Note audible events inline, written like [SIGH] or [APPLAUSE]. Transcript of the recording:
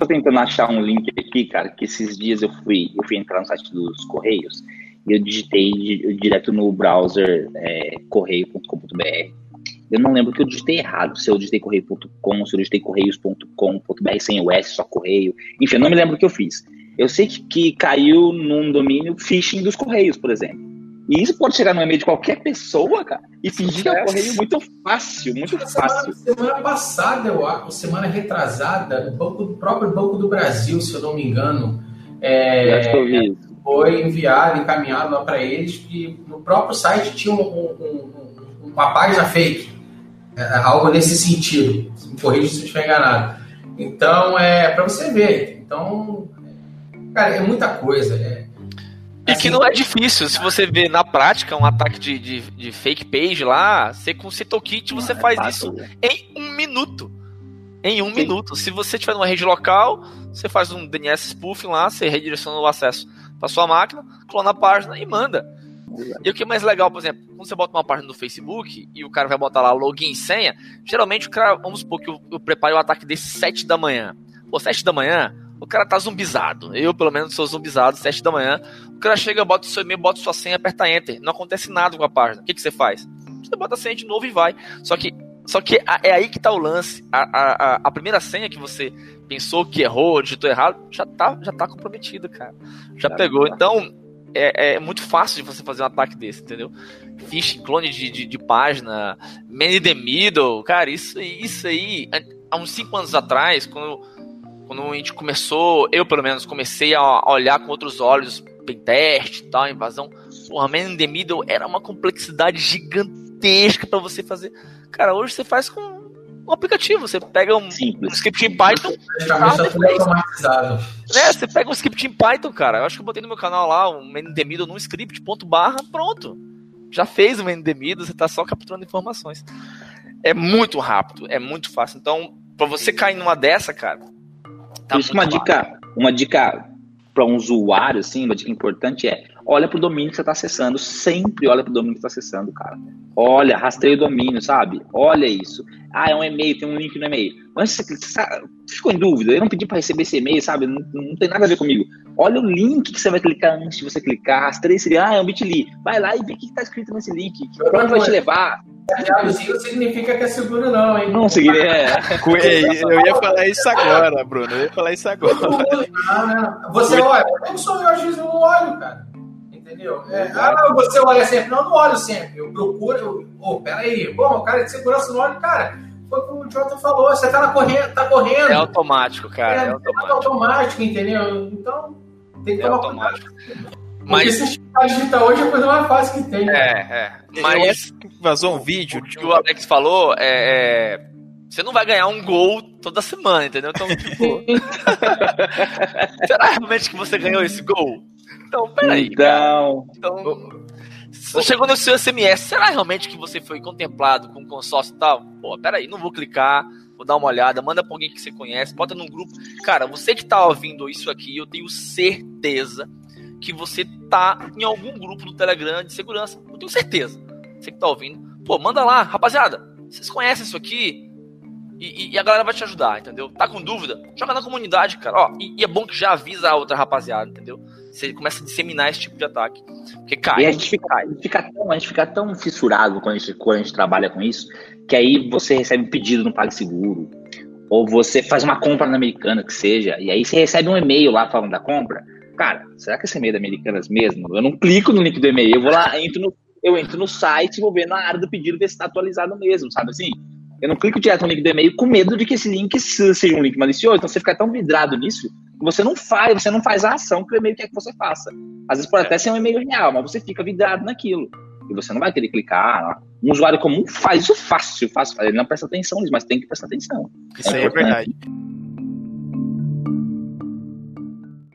Tô tentando achar um link aqui, cara, que esses dias eu fui, eu fui entrar no site dos Correios e eu digitei direto no browser é, correio.com.br. Eu não lembro que eu digitei errado, se eu digitei correio.com, se eu digitei correios.com.br sem o S, só correio. Enfim, eu não me lembro o que eu fiz. Eu sei que, que caiu num domínio phishing dos Correios, por exemplo. E isso pode chegar no e-mail de qualquer pessoa, cara, e fingir que é um correio muito fácil, muito fácil. Semana, semana passada, eu acho, semana retrasada, o, banco, o próprio Banco do Brasil, se eu não me engano, é, foi enviado, encaminhado lá para eles, que no próprio site tinha um, um, um, uma página fake, é, algo nesse sentido. Me corrija se eu estiver enganado. Então, é para você ver. Então, cara, é muita coisa. É, e que não é difícil, se você vê na prática um ataque de, de, de fake page lá, você com o CitoKit você faz é isso em um minuto. Em um Sim. minuto. Se você tiver numa rede local, você faz um DNS spoofing lá, você redireciona o acesso para sua máquina, clona a página e manda. E o que é mais legal, por exemplo, quando você bota uma página no Facebook e o cara vai botar lá login e senha, geralmente o cara, vamos supor que eu, eu prepare o ataque desse 7 da manhã. Pô, 7 da manhã, o cara tá zumbizado. Eu, pelo menos, sou zumbizado, 7 da manhã. O cara chega, bota o seu e-mail, bota sua senha, aperta Enter. Não acontece nada com a página. O que, que você faz? Você bota a senha de novo e vai. Só que, só que é aí que tá o lance. A, a, a primeira senha que você pensou que errou, digitou errado, já tá, já tá comprometida, cara. Já pegou. Então, é, é, muito fácil de você fazer um ataque desse, entendeu? Phishing, clone de, de, de página, man in the middle, cara, isso, isso aí, há uns 5 anos atrás, quando quando a gente começou, eu pelo menos comecei a olhar com outros olhos teste e tal, invasão, porra, Man in the Middle era uma complexidade gigantesca para você fazer. Cara, hoje você faz com um aplicativo, você pega um, um script em Python. Né, você pega um script em Python, cara. Eu acho que eu botei no meu canal lá um Man in the Middle num script, ponto barra, pronto. Já fez o Man in the Middle, você tá só capturando informações. É muito rápido, é muito fácil. Então, para você cair numa dessa, cara, Tá Por isso uma dica, uma dica para um usuário, assim, uma dica importante é olha pro domínio que você está acessando, sempre olha pro domínio que está acessando, cara. Olha, rastreia o domínio, sabe? Olha isso. Ah, é um e-mail, tem um link no e-mail. Mas você, você ficou em dúvida, eu não pedi para receber esse e-mail, sabe? Não, não, tem nada a ver comigo. Olha o link que você vai clicar antes de você clicar, rastreia esse ah, é um bit.ly. Vai lá e vê o que está escrito nesse link, pra onde vai te levar. Isso significa que é seguro, não, hein? Não significa. É. Eu ia falar isso agora, Bruno. Eu ia falar isso agora. Você olha, eu sou eu, às vezes não olho, cara. Entendeu? É, ah, não, você olha sempre. Não, não olho sempre. Eu procuro. Eu, oh, peraí. Bom, o cara de segurança não olha, cara. Foi como o Jota falou, você tá, na correndo, tá correndo. É automático, cara. É, é automático. É automático, entendeu? Então, tem que é tomar automático. Mas se digitar hoje é a coisa mais fácil que tem. Né? É, é. Mas vazou um vídeo. O que o Alex falou é, é, Você não vai ganhar um gol toda semana, entendeu? Então, tipo. [LAUGHS] será realmente que você ganhou esse gol? Então, peraí. Então. Então. Chegou no seu SMS, será realmente que você foi contemplado com consórcio e tal? Pô, peraí, não vou clicar, vou dar uma olhada, manda pra alguém que você conhece, bota num grupo. Cara, você que tá ouvindo isso aqui, eu tenho certeza que você tá em algum grupo do Telegram de segurança. Eu tenho certeza. Você que tá ouvindo. Pô, manda lá, rapaziada. Vocês conhecem isso aqui? E, e, a galera vai te ajudar, entendeu? Tá com dúvida? Joga na comunidade, cara. Ó, e, e, é bom que já avisa a outra rapaziada, entendeu? Você começa a disseminar esse tipo de ataque. Porque cai. E a gente fica, a gente fica, tão, a gente fica tão fissurado quando a, gente, quando a gente trabalha com isso, que aí você recebe um pedido no PagSeguro, ou você faz uma compra na Americana, que seja, e aí você recebe um e-mail lá falando da compra cara, será que esse e-mail é da Americanas mesmo? Eu não clico no link do e-mail, eu vou lá, entro no, eu entro no site e vou ver na área do pedido ver se está atualizado mesmo, sabe assim? Eu não clico direto no link do e-mail com medo de que esse link seja um link malicioso. Então você fica tão vidrado nisso que você não faz, você não faz a ação que o e-mail quer que você faça. Às vezes pode até ser um e-mail real, mas você fica vidrado naquilo. E você não vai querer clicar. Um usuário comum faz isso fácil, fácil. Ele não presta atenção nisso, mas tem que prestar atenção. Isso é aí é verdade.